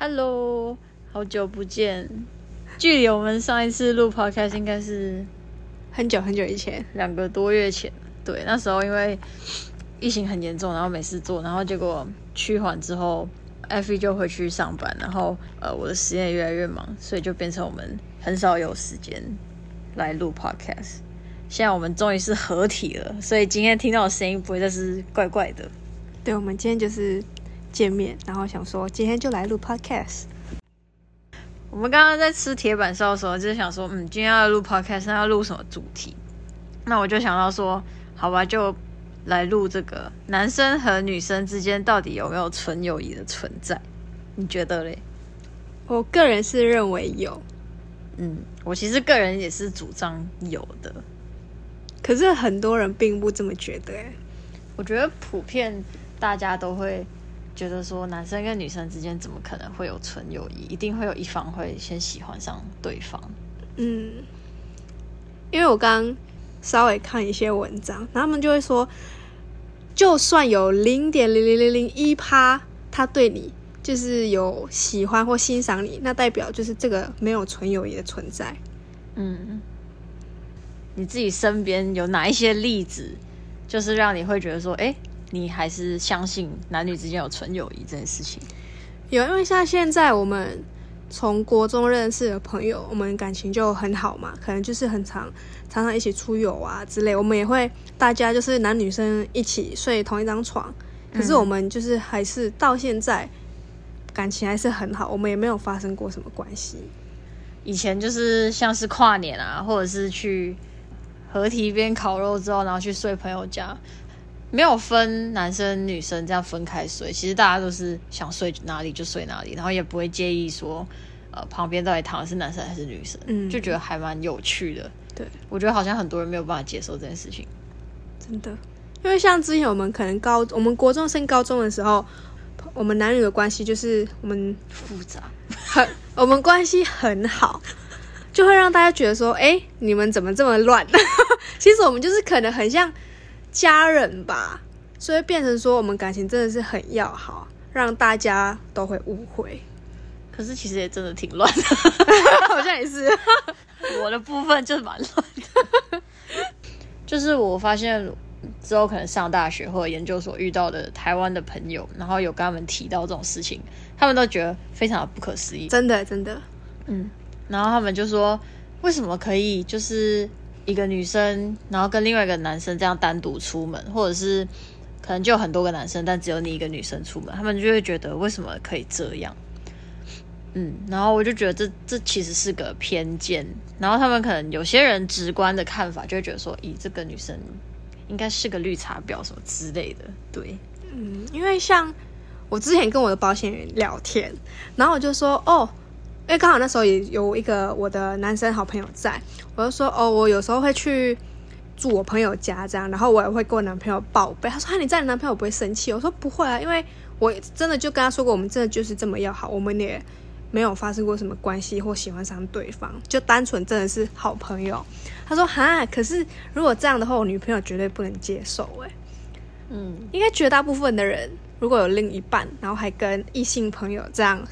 Hello，好久不见。距离我们上一次录 podcast 应该是很久很久以前，两个多月前。对，那时候因为疫情很严重，然后没事做，然后结果趋缓之后，F 就回去上班，然后呃，我的实验越来越忙，所以就变成我们很少有时间来录 podcast。现在我们终于是合体了，所以今天听到的声音不会再是怪怪的。对，我们今天就是见面，然后想说今天就来录 podcast。我们刚刚在吃铁板烧的时候，就是想说，嗯，今天要录 podcast，那要录什么主题？那我就想到说，好吧，就来录这个男生和女生之间到底有没有纯友谊的存在？你觉得嘞？我个人是认为有，嗯，我其实个人也是主张有的，可是很多人并不这么觉得。哎，我觉得普遍大家都会觉得说，男生跟女生之间怎么可能会有纯友谊？一定会有一方会先喜欢上对方。嗯，因为我刚稍微看一些文章，他们就会说，就算有零点零零零零一趴，他对你就是有喜欢或欣赏你，那代表就是这个没有纯友谊的存在。嗯，你自己身边有哪一些例子，就是让你会觉得说，哎、你还是相信男女之间有纯友谊这件事情？有，因为像现在我们从国中认识的朋友，我们感情就很好嘛，可能就是很常常常一起出游啊之类，我们也会大家就是男女生一起睡同一张床，可是我们就是还是到现在感情还是很好，我们也没有发生过什么关系。以前就是像是跨年啊，或者是去合体边烤肉之后，然后去睡朋友家，没有分男生女生这样分开睡，其实大家都是想睡哪里就睡哪里，然后也不会介意说，呃，旁边到底躺的是男生还是女生，嗯就觉得还蛮有趣的。对，我觉得好像很多人没有办法接受这件事情。真的，因为像之前我们可能高我们国中升高中的时候，我们男女的关系就是我们复杂，很，我们关系很好，就会让大家觉得说，哎、你们怎么这么乱？其实我们就是可能很像家人吧，所以变成说我们感情真的是很要好，让大家都会误会。可是其实也真的挺乱的。好像也是，我的部分就是蛮乱的，就是我发现之后可能上大学或者研究所遇到的台湾的朋友，然后有跟他们提到这种事情，他们都觉得非常的不可思议。真的真的，嗯，然后他们就说，为什么可以就是一个女生，然后跟另外一个男生这样单独出门，或者是可能就很多个男生，但只有你一个女生出门，他们就会觉得为什么可以这样？嗯，然后我就觉得这这其实是个偏见，然后他们可能有些人直观的看法就会觉得说，咦，这个女生应该是个绿茶婊什么之类的，对，嗯，因为像我之前跟我的保险员聊天，然后我就说，哦，因为刚好那时候也有一个我的男生好朋友在，我就说，哦，我有时候会去住我朋友家这样，然后我也会跟我男朋友报备。他说，啊，你在你男朋友不会生气？我说不会啊，因为我真的就跟他说过，我们真的就是这么要好，我们也没有发生过什么关系或喜欢上对方，就单纯真的是好朋友。他说，哈，可是如果这样的话，我女朋友绝对不能接受、欸，嗯，应该绝大部分的人，如果有另一半，然后还跟异性朋友这样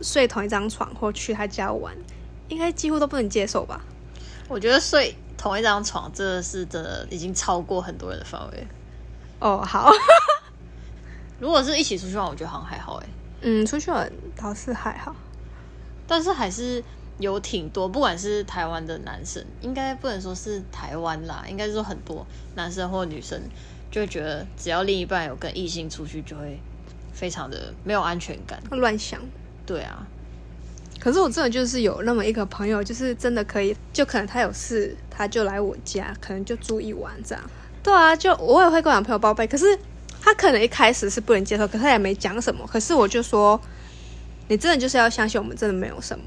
睡同一张床或去他家玩，应该几乎都不能接受吧？我觉得睡同一张床，这个是真的已经超过很多人的范围。哦，好，如果是一起出去玩，我觉得好像还好哎，嗯，出去玩倒是还好，但是还是有挺多，不管是台湾的男生，应该不能说是台湾啦，应该是说很多男生或女生就会觉得，只要另一半有跟异性出去，就会非常的没有安全感。乱想。对啊，可是我真的就是有那么一个朋友，就是真的可以，就可能他有事，他就来我家，可能就住一晚这样。对啊，就我也会跟我男朋友报备，可是他可能一开始是不能接受，可是他也没讲什么。可是我就说，你真的就是要相信我们真的没有什么。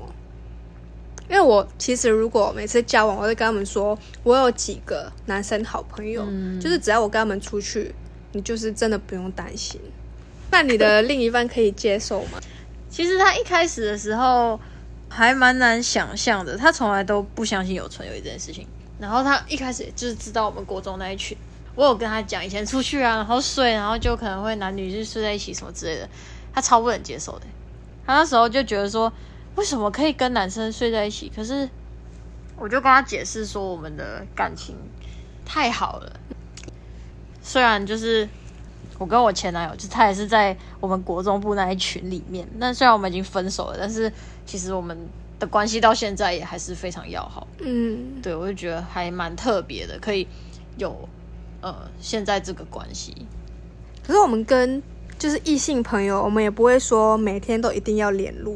因为我其实如果每次交往，我会跟他们说，我有几个男生好朋友，嗯就是只要我跟他们出去，你就是真的不用担心。那你的另一半可以接受吗？其实他一开始的时候还蛮难想象的，他从来都不相信有纯友谊这件事情。然后他一开始就是知道我们国中那一群，我有跟他讲以前出去啊，然后睡，然后就可能会男女就睡在一起什么之类的，他超不能接受的。他那时候就觉得说，为什么可以跟男生睡在一起？可是我就跟他解释说，我们的感情太好了。虽然就是我跟我前男友，就他也是在我们国中部那一群里面。那虽然我们已经分手了，但是其实我们的关系到现在也还是非常要好。嗯，对我就觉得还蛮特别的，可以有呃现在这个关系。可是我们跟就是异性朋友，我们也不会说每天都一定要联络，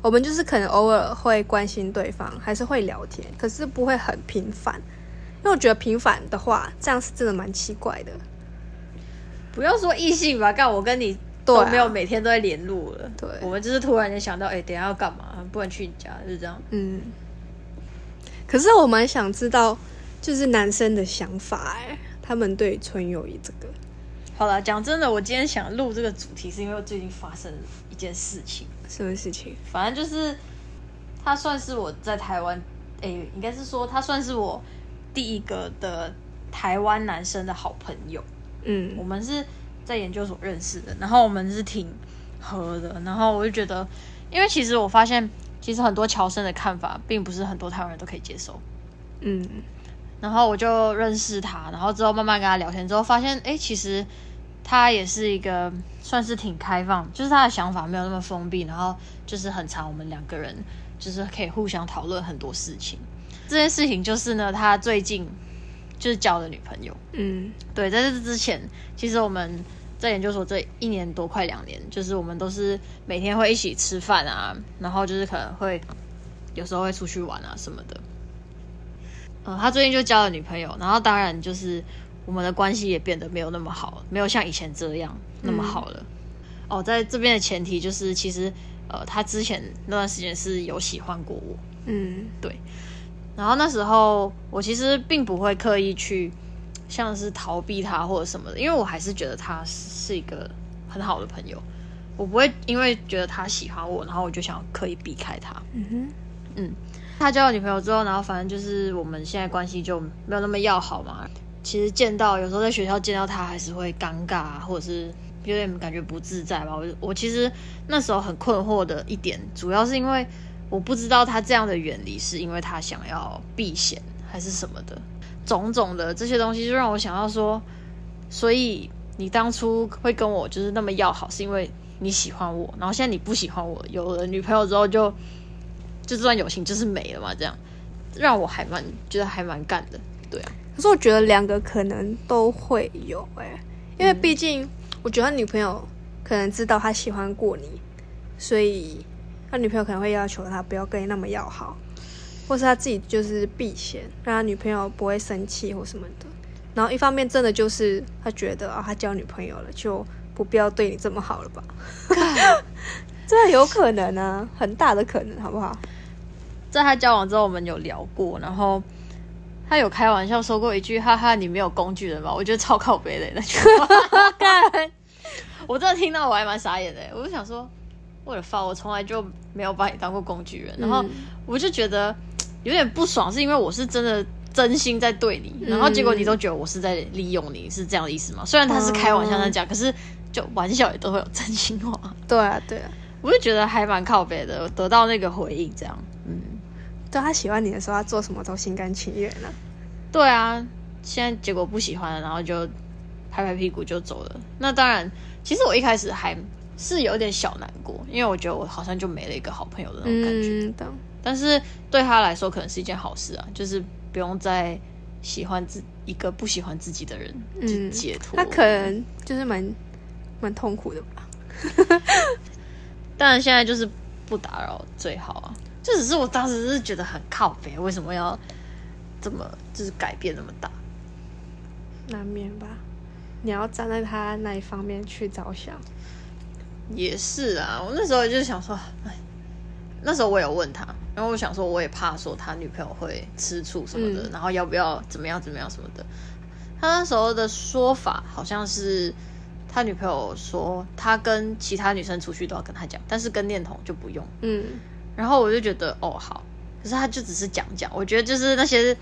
我们就是可能偶尔会关心对方，还是会聊天，可是不会很频繁。因为我觉得频繁的话，这样是真的蛮奇怪的。不要说异性吧，干我跟你都没有每天都在联络了。对我们就是突然间想到，哎、等一下要干嘛？不能去你家，就是这样。嗯，可是我蛮想知道，就是男生的想法，哎，他们对纯友谊这个，好了，讲真的，我今天想录这个主题，是因为我最近发生一件事情。什么事情？反正就是他算是我在台湾，哎、应该是说他算是我第一个的台湾男生的好朋友。嗯我们是在研究所认识的，然后我们是挺合的，然后我就觉得，因为其实我发现，其实很多侨生的看法，并不是很多台湾人都可以接受。嗯然后我就认识他，然后之后慢慢跟他聊天之后，发现，哎，其实他也是一个算是挺开放，就是他的想法没有那么封闭，然后就是很常我们两个人就是可以互相讨论很多事情。这件事情就是呢，他最近就是交了女朋友。嗯对，在这之前，其实我们在研究所这一年多快两年，就是我们都是每天会一起吃饭啊，然后就是可能会有时候会出去玩啊什么的。嗯，他最近就交了女朋友，然后当然就是我们的关系也变得没有那么好，没有像以前这样那么好了。哦，在这边的前提就是，其实呃，他之前那段时间是有喜欢过我，嗯然后那时候我其实并不会刻意去像是逃避他或者什么的，因为我还是觉得他是一个很好的朋友，我不会因为觉得他喜欢我，然后我就想要刻意避开他。嗯哼，嗯他交了女朋友之后，然后反正就是我们现在关系就没有那么要好嘛。其实见到有时候在学校见到他还是会尴尬啊，或者是有点感觉不自在吧。我我其实那时候很困惑的一点，主要是因为我不知道他这样的远离是因为他想要避嫌还是什么的，种种的这些东西就让我想到说，所以你当初会跟我就是那么要好，是因为你喜欢我，然后现在你不喜欢我，有了女朋友之后就就这段友情就是没了嘛，这样让我还蛮觉得还蛮干的，对啊，可是我觉得两个可能都会有哎、因为毕竟我觉得他女朋友可能知道他喜欢过你，所以他女朋友可能会要求他不要跟你那么要好，或是他自己就是避嫌，让他女朋友不会生气或什么的。然后一方面真的就是他觉得啊，他交女朋友了，就不必要对你这么好了吧？这有可能啊，很大的可能，好不好？在他交往之后，我们有聊过，然后他有开玩笑说过一句：“哈哈，你没有工具人吧？”我觉得超靠背的那句话，我真的听到我还蛮傻眼的，我就想说，我的发，我从来就没有把你当过工具人，然后嗯我就觉得有点不爽，是因为我是真的真心在对你，然后结果你都觉得我是在利用你，是这样的意思吗？虽然他是开玩笑在讲，可是就玩笑也都会有真心话，对啊，对啊，我就觉得还蛮靠背的，得到那个回应，这样，嗯。对他喜欢你的时候，他做什么都心甘情愿啊。对啊，现在结果不喜欢了，然后就拍拍屁股就走了。那当然，其实我一开始还是有点小难过，因为我觉得我好像就没了一个好朋友的那种感觉。嗯，但是对他来说，可能是一件好事啊，就是不用再喜欢自一个不喜欢自己的人，就嗯解脱。他可能就是蛮蛮痛苦的吧。当然现在就是不打扰最好啊。这只是我当时是觉得很靠北，为什么要这么就是改变那么大？难免吧，你要站在他那一方面去着想。也是啊，我那时候就想说，哎，那时候我有问他，然后我想说，我也怕说他女朋友会吃醋什么的，嗯然后要不要怎么样怎么样什么的。他那时候的说法好像是他女朋友说，他跟其他女生出去都要跟他讲，但是跟念童就不用。嗯然后我就觉得，哦，好，可是他就只是讲讲，我觉得就是那些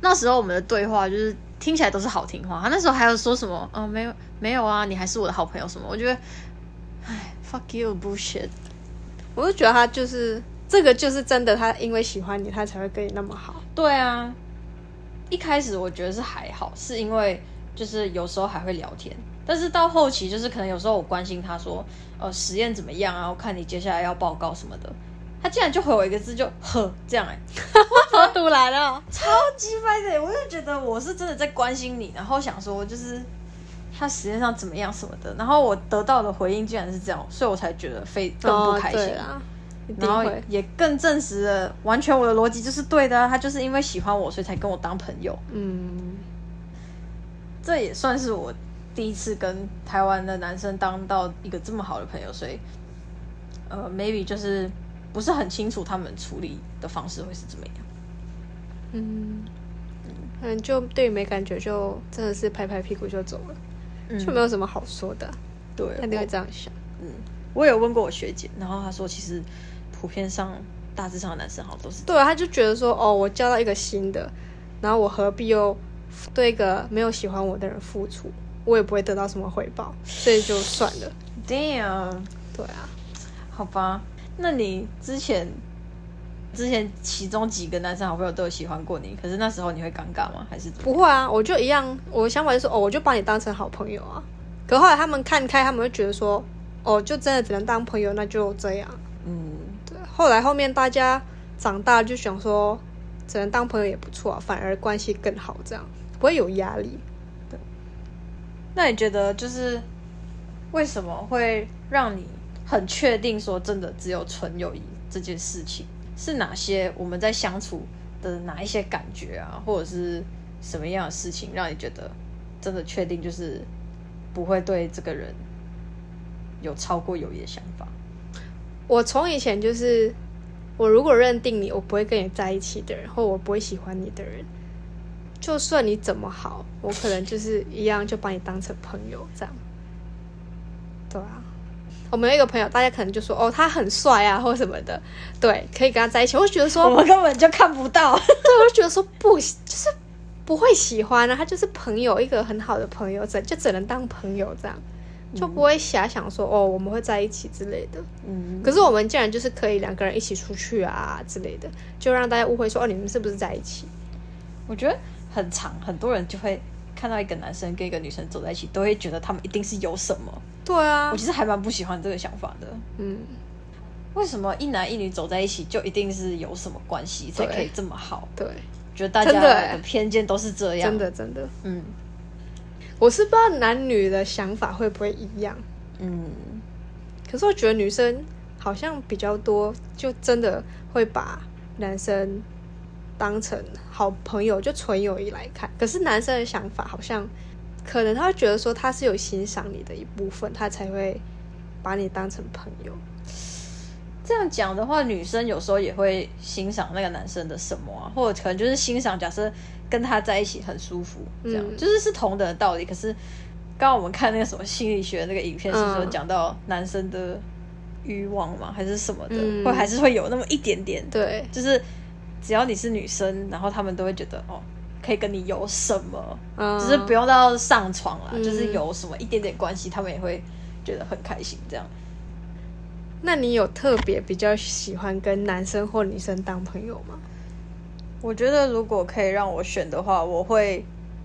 那时候我们的对话，就是听起来都是好听话。他那时候还有说什么，嗯，没有没有啊，你还是我的好朋友什么，我觉得，唉，fuck you bullshit。我就觉得他就是这个，就是真的，他因为喜欢你，他才会跟你那么好。对啊，一开始我觉得是还好，是因为就是有时候还会聊天，但是到后期就是可能有时候我关心他说，呃，实验怎么样啊？我看你接下来要报告什么的，他竟然就回我一个字就呵这样哎、好突然了，超级掰的，我就觉得我是真的在关心你，然后想说就是他实际上怎么样什么的，然后我得到的回应竟然是这样，所以我才觉得非更不开心。然后。也更证实了，完全我的逻辑就是对的啊、他就是因为喜欢我，所以才跟我当朋友。嗯，这也算是我第一次跟台湾的男生当到一个这么好的朋友，所以呃，maybe 就是不是很清楚他们处理的方式会是怎么样。嗯，可能就对你没感觉，就真的是拍拍屁股就走了，嗯就没有什么好说的。对，他就会这样想。嗯我有问过我学姐，然后她说其实普遍上大致上的男生好像都是对，他就觉得说，哦，我交到一个新的，然后我何必又对一个没有喜欢我的人付出，我也不会得到什么回报，所以就算了。damn，对啊，好吧？那你之前之前其中几个男生好朋友都有喜欢过你，可是那时候你会尴尬吗？还是？不会啊，我就一样，我的想法就是，哦，我就把你当成好朋友啊。可后来他们看开，他们会觉得说，哦，就真的只能当朋友，那就这样。嗯，对，后来后面大家长大就想说，只能当朋友也不错啊，反而关系更好，这样不会有压力。对那你觉得就是为什么会让你很确定说真的只有纯友谊这件事情？是哪些我们在相处的哪一些感觉啊，或者是什么样的事情让你觉得真的确定就是不会对这个人有超过友谊的想法？我从以前就是，我如果认定你，我不会跟你在一起的人，或我不会喜欢你的人，就算你怎么好，我可能就是一样就把你当成朋友这样。对啊，我们有一个朋友，大家可能就说哦，他很帅啊，或什么的，对，可以跟他在一起。我就觉得说，我们根本就看不到。对，我就觉得说不，就是不会喜欢啊，他就是朋友，一个很好的朋友，只就只能当朋友这样，就不会遐想说哦，我们会在一起之类的。嗯，可是我们竟然就是可以两个人一起出去啊之类的，就让大家误会说哦，你们是不是在一起？我觉得很长，很多人就会看到一个男生跟一个女生走在一起，都会觉得他们一定是有什么。对啊。我，其实还蛮不喜欢这个想法的。嗯，为什么一男一女走在一起就一定是有什么关系才可以这么好？对，觉得大家的偏见都是这样。真，的真的，嗯。我是不知道男女的想法会不会一样，嗯，可是我觉得女生好像比较多，就真的会把男生当成好朋友，就纯友谊来看。可是男生的想法好像，可能他会觉得说他是有欣赏你的一部分，他才会把你当成朋友。这样讲的话，女生有时候也会欣赏那个男生的什么啊，或者可能就是欣赏，假设跟他在一起很舒服，这样、嗯就是是同等的道理。可是刚刚我们看那个什么心理学那个影片，是说嗯。讲到男生的欲望嘛，还是什么的，嗯。会还是会有那么一点点，对，就是只要你是女生，然后他们都会觉得哦，可以跟你有什么，嗯，只是不用到上床啦，嗯就是有什么一点点关系，他们也会觉得很开心，这样。那你有特别比较喜欢跟男生或女生当朋友吗？我觉得如果可以让我选的话，我会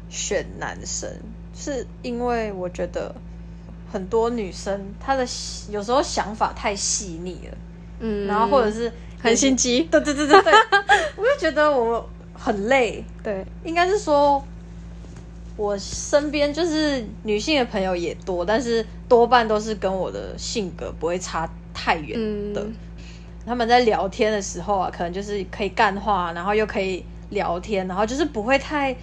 选男生，是因为我觉得很多女生她的有时候想法太细腻了，嗯，然后或者是很心机，对对对对对，我就觉得我很累，对，应该是说。我身边就是女性的朋友也多，但是多半都是跟我的性格不会差太远的。嗯。他们在聊天的时候啊，可能就是可以干话，然后又可以聊天，然后就是不会太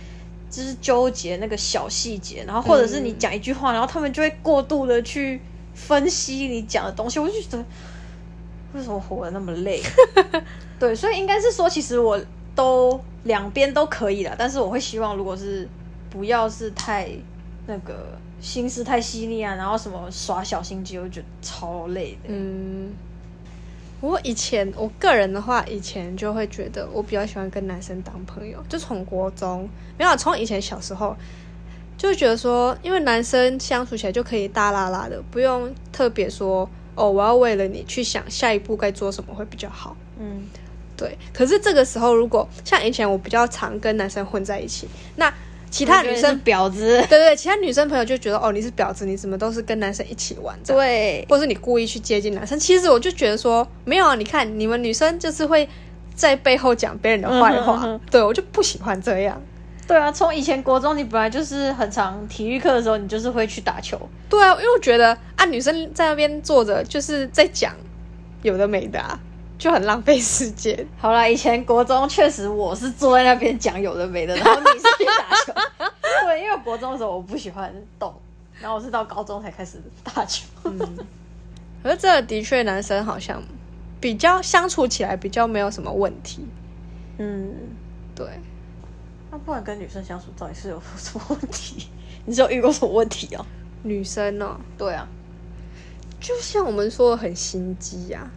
就是纠结那个小细节，然后或者是你讲一句话，然后他们就会过度的去分析你讲的东西，我就觉得为什么活得那么累？对，所以应该是说，其实我都两边都可以了，但是我会希望，如果是不要是太那个心思太细腻啊，然后什么耍小心机，我就觉得超累的。嗯，我以前我个人的话，以前就会觉得我比较喜欢跟男生当朋友，就从国中没有从以前小时候就会觉得说，因为男生相处起来就可以大啦啦的，不用特别说哦，我要为了你去想下一步该做什么会比较好。嗯，对，可是这个时候如果像以前我比较常跟男生混在一起，那其他女生。婊子，对对对，其他女生朋友就觉得哦你是婊子，你怎么都是跟男生一起玩对，或是你故意去接近男生。其实我就觉得说没有啊，你看你们女生就是会在背后讲别人的坏话，嗯哼嗯哼对我就不喜欢这样。对啊，从以前国中，你本来就是很常体育课的时候，你就是会去打球。对啊，因为我觉得啊，女生在那边坐着就是在讲有的没的啊，就很浪费时间。好啦，以前国中确实我是坐在那边讲有的没的，然后你是去打球。对，因为国中的时候我不喜欢动，然后我是到高中才开始打球。可是这的确男生好像比较相处起来比较没有什么问题。嗯，对，那不然跟女生相处到底是有什么问题？你是有遇过什么问题哦？女生呢、对啊，就像我们说的很心机呀、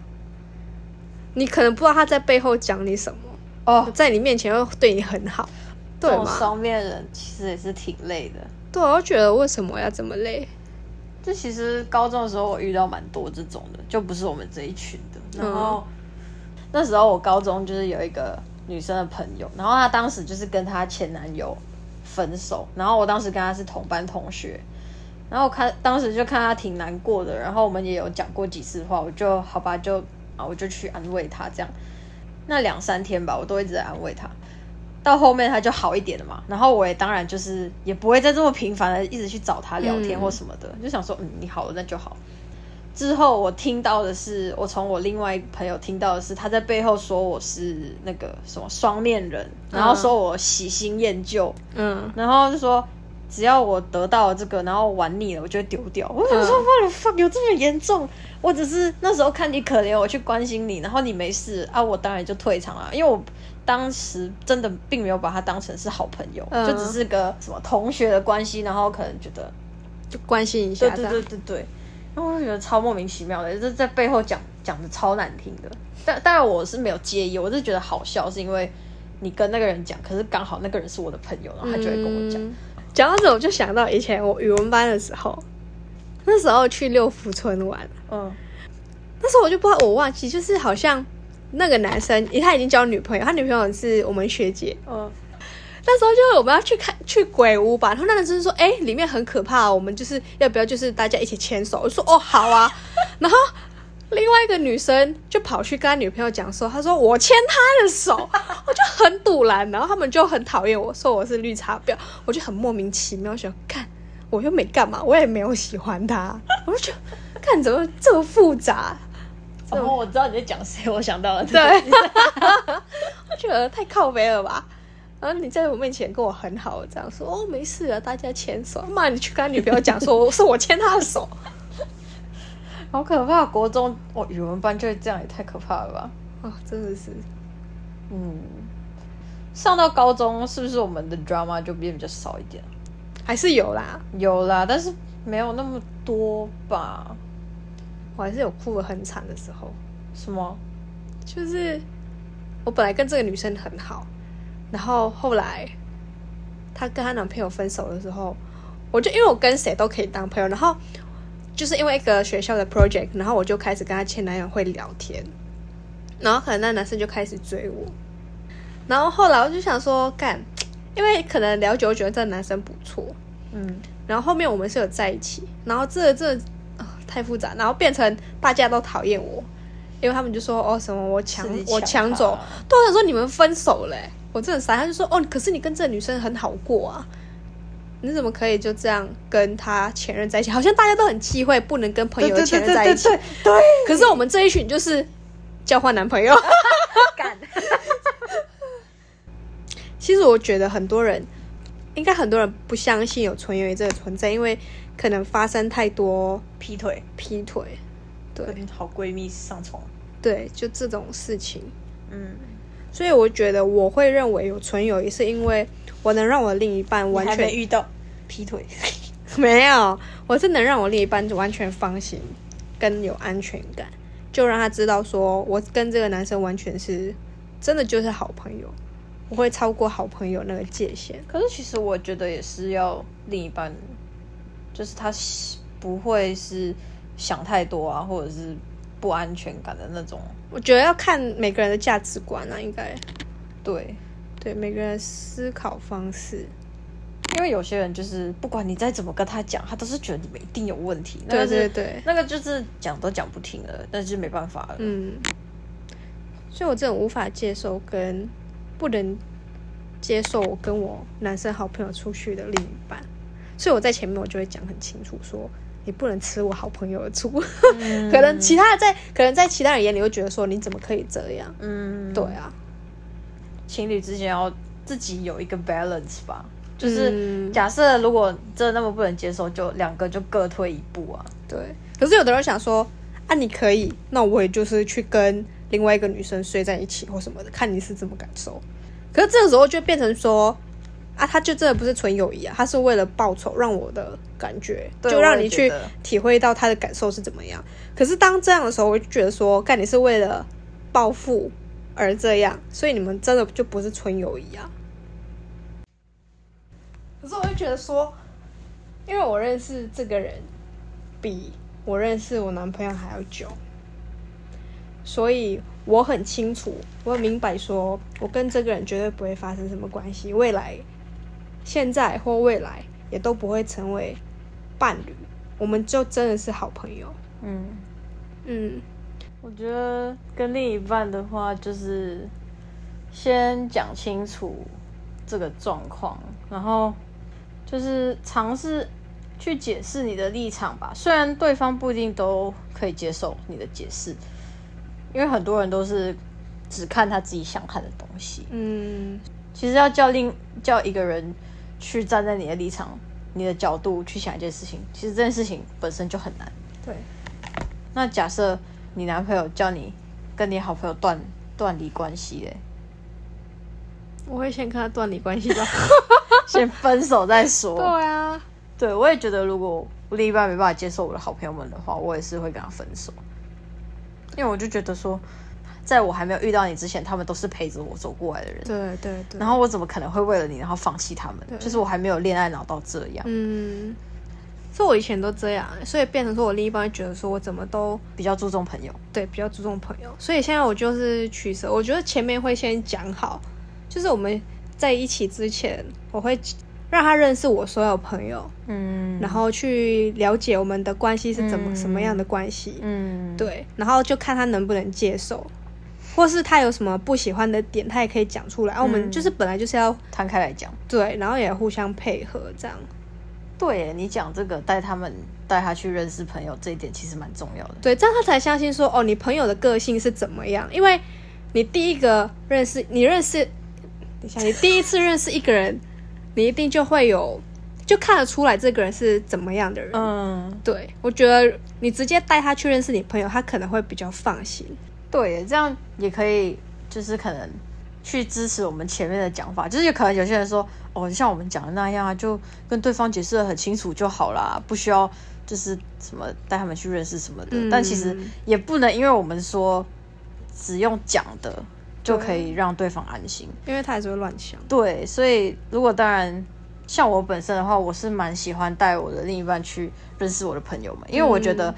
你可能不知道他在背后讲你什么，哦，在你面前又对你很好，对吗？双面人其实也是挺累的。对，我就觉得为什么要这么累？这其实高中的时候我遇到蛮多这种的，就不是我们这一群的。然后、那时候我高中就是有一个女生的朋友，然后她当时就是跟她前男友分手，然后我当时跟她是同班同学，然后我看当时就看他挺难过的，然后我们也有讲过几次话，我就好吧，就啊我就去安慰他这样。那两三天吧，我都一直在安慰他。到后面他就好一点了嘛，然后我也当然就是也不会再这么频繁的一直去找他聊天嗯或什么的，就想说嗯你好了那就好。之后我听到的是，我从我另外一个朋友听到的是，他在背后说我是那个什么双面人，然后说我喜新厌旧，嗯，然后就说只要我得到了这个，然后玩腻了，我就会丢掉。我想说，嗯我的 fuck 有这么严重？我只是那时候看你可怜，我去关心你，然后你没事啊，我当然就退场了，因为我当时真的并没有把他当成是好朋友，嗯就只是个什么同学的关系，然后可能觉得就关心一下对。对对对对，然后我就觉得超莫名其妙的，就是在背后讲讲的超难听的。但当然我是没有介意，我是觉得好笑，是因为你跟那个人讲，可是刚好那个人是我的朋友，然后他就会跟我讲。嗯讲到这，我就想到以前我语文班的时候，那时候去六福村玩，嗯那时候我就不知道，我忘记，就是好像那个男生他已经交女朋友，他女朋友是我们学姐。嗯那时候就我们要去看去鬼屋吧，然后那男生说：“哎、里面很可怕、哦，我们就是要不要就是大家一起牵手？”我说：“哦，好啊。” 然后另外一个女生就跑去跟他女朋友讲说：“他说我牵他的手。”我就很堵然，然后他们就很讨厌我说我是绿茶婊，我就很莫名其妙想看，我又没干嘛，我也没有喜欢他，我就觉得看怎么这么复杂，然后我知道你在讲谁，我想到了。对，我觉得太靠背了吧。然后你在我面前跟我很好，这样说哦，没事啊，大家牵手。妈，你去跟他女朋友讲说是我牵她的手，好可怕！国中哦语文班就是这样，也太可怕了吧？哦，真的是，嗯，上到高中是不是我们的 drama 就变比较少一点？还是有啦。有啦，但是没有那么多吧？我还是有哭的很惨的时候，什么？就是我本来跟这个女生很好，然后后来她跟她男朋友分手的时候，我就因为我跟谁都可以当朋友，然后就是因为一个学校的 project，然后我就开始跟她前男友会聊天，然后可能那男生就开始追我，然后后来我就想说干，因为可能聊久我觉得这个男生不错，嗯，然后后面我们是有在一起，然后这这、啊太复杂，然后变成大家都讨厌我，因为他们就说哦什么我抢我抢走，对我想说你们分手嘞、我真的傻，他就说哦可是你跟这个女生很好过啊，你怎么可以就这样跟他前任在一起？好像大家都很忌讳不能跟朋友的前任在一起，对对可是我们这一群就是交换男朋友。干，其实我觉得很多人，应该很多人不相信有纯友谊这个存在，因为可能发生太多劈腿，劈腿，对跟好闺蜜上床。对，就这种事情。嗯，所以我觉得我会认为有纯友谊，是因为我能让我另一半完全遇到劈腿，没有，我是能让我另一半完全放心，跟有安全感，就让他知道说我跟这个男生完全是真的就是好朋友，不会超过好朋友那个界限。可是其实我觉得也是要另一半，就是他不会是想太多啊，或者是不安全感的那种。我觉得要看每个人的价值观啊，应该对，对每个人的思考方式。因为有些人就是不管你再怎么跟他讲，他都是觉得你们一定有问题。那对对对，那个就是讲都讲不听了，但是没办法了。嗯，所以我这种无法接受跟不能接受我跟我男生好朋友出去的另一半，所以我在前面我就会讲很清楚说。你不能吃我好朋友的醋，嗯 可能其他在可能在其他人眼里会觉得说你怎么可以这样？嗯，对啊，情侣之间要自己有一个 balance 吧。就是嗯假设如果真的那么不能接受，就两个就各退一步啊。对。可是有的人想说啊，你可以，那我也就是去跟另外一个女生睡在一起或什么的，看你是怎么感受。可是这个时候就变成说啊，他就真的不是纯友谊啊，他是为了报仇，让我的感觉对就让你去体会到他的感受是怎么样。可是当这样的时候，我就觉得说，干你是为了报复而这样，所以你们真的就不是纯友谊啊。可是我就觉得说，因为我认识这个人比我认识我男朋友还要久，所以我很清楚，我很明白说，我跟这个人绝对不会发生什么关系，未来、现在或未来也都不会成为伴侣，我们就真的是好朋友。嗯，嗯，我觉得跟另一半的话，就是先讲清楚这个状况，然后就是尝试去解释你的立场吧。虽然对方不一定都可以接受你的解释，因为很多人都是只看他自己想看的东西。嗯，其实要叫另叫一个人去站在你的立场、你的角度去想一件事情，其实这件事情本身就很难。对，那假设你男朋友叫你跟你好朋友断断离关系嘞，我会先跟他断离关系吧。先分手再说。对啊，对，我也觉得，如果我另一半没办法接受我的好朋友们的话，我也是会跟他分手，因为我就觉得说，在我还没有遇到你之前，他们都是陪着我走过来的人，对对对。然后我怎么可能会为了你然后放弃他们？就是我还没有恋爱脑到这样，嗯，所以我以前都这样，所以变成说我另一半觉得说我怎么都比较注重朋友。对比较注重朋友，所以现在我就是取舍，我觉得前面会先讲好，就是我们在一起之前，我会让他认识我所有朋友，嗯。然后去了解我们的关系是怎么、嗯。什么样的关系，嗯，对，然后就看他能不能接受，或是他有什么不喜欢的点，他也可以讲出来。啊，我们嗯就是本来就是要摊开来讲。对，然后也互相配合这样。对，你讲这个带他们带他去认识朋友这一点其实蛮重要的。对，这样他才相信说，哦，你朋友的个性是怎么样？因为你第一个认识，你认识，等一下，你第一次认识一个人，你一定就会有，就看得出来这个人是怎么样的人。嗯，对，我觉得你直接带他去认识你朋友，他可能会比较放心。对耶，这样也可以，就是可能去支持我们前面的讲法，就是有可能有些人说，哦，像我们讲的那样啊，就跟对方解释的很清楚就好啦，不需要就是什么带他们去认识什么的。嗯但其实也不能因为我们说只用讲的就可以让对方安心。因为他还是会乱想。对，所以如果当然像我本身的话，我是蛮喜欢带我的另一半去认识我的朋友们，因为我觉得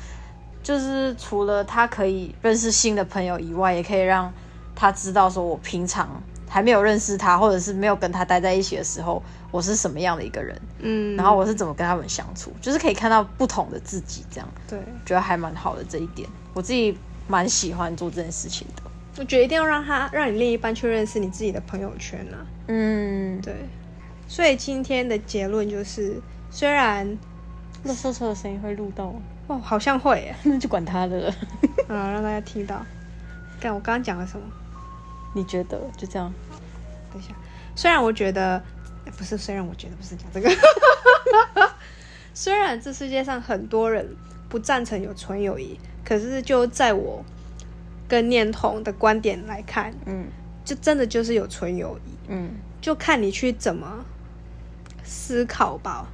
就是除了他可以认识新的朋友以外，也可以让他知道说我平常还没有认识他，或者是没有跟他待在一起的时候，我是什么样的一个人，嗯，然后我是怎么跟他们相处，就是可以看到不同的自己，这样。对，觉得还蛮好的这一点，我自己蛮喜欢做这件事情的。我觉得一定要让他让你另一半去认识你自己的朋友圈啊。嗯，对，所以今天的结论就是，虽然那车车的声音会录到吗？哦好像会耶，那就管他的了。啊，让大家听到。看我刚刚讲了什么？你觉得就这样？等一下，虽然我觉得哎不是，虽然我觉得不是讲这个，虽然这世界上很多人不赞成有纯友谊，可是就在我跟念童的观点来看，嗯就真的就是有纯友谊，嗯就看你去怎么思考吧。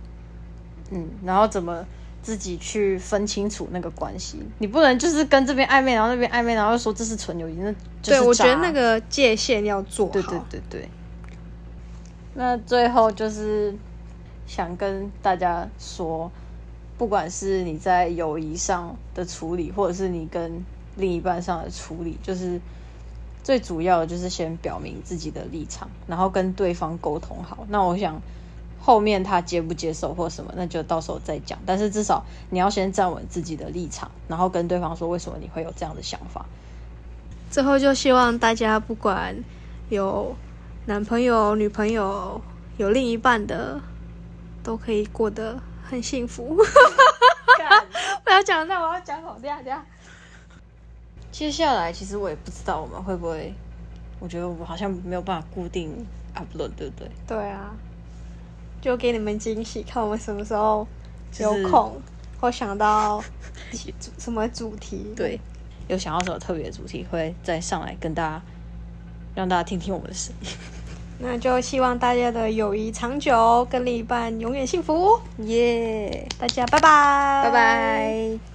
嗯，然后怎么自己去分清楚那个关系？你不能就是跟这边暧昧，然后那边暧昧，然后又说这是纯友谊，那就是对，我觉得那个界限要做好。对对对对。那最后就是想跟大家说，不管是你在友谊上的处理，或者是你跟另一半上的处理，就是最主要的就是先表明自己的立场，然后跟对方沟通好。那我想后面他接不接受或什么，那就到时候再讲。但是至少你要先站稳自己的立场，然后跟对方说为什么你会有这样的想法。最后就希望大家不管有男朋友、女朋友、有另一半的，都可以过得很幸福。不要讲那，我要讲好，等下等下。接下来其实我也不知道我们会不会，我觉得我好像没有办法固定 upload，对不对？对啊，就给你们惊喜，看我们什么时候就是有空，或想到主什么主题。对，有想到什么特别的主题，会再上来跟大家，让大家听听我们的声音。那就希望大家的友谊长久，跟另一半永远幸福。耶、大家拜拜，拜拜。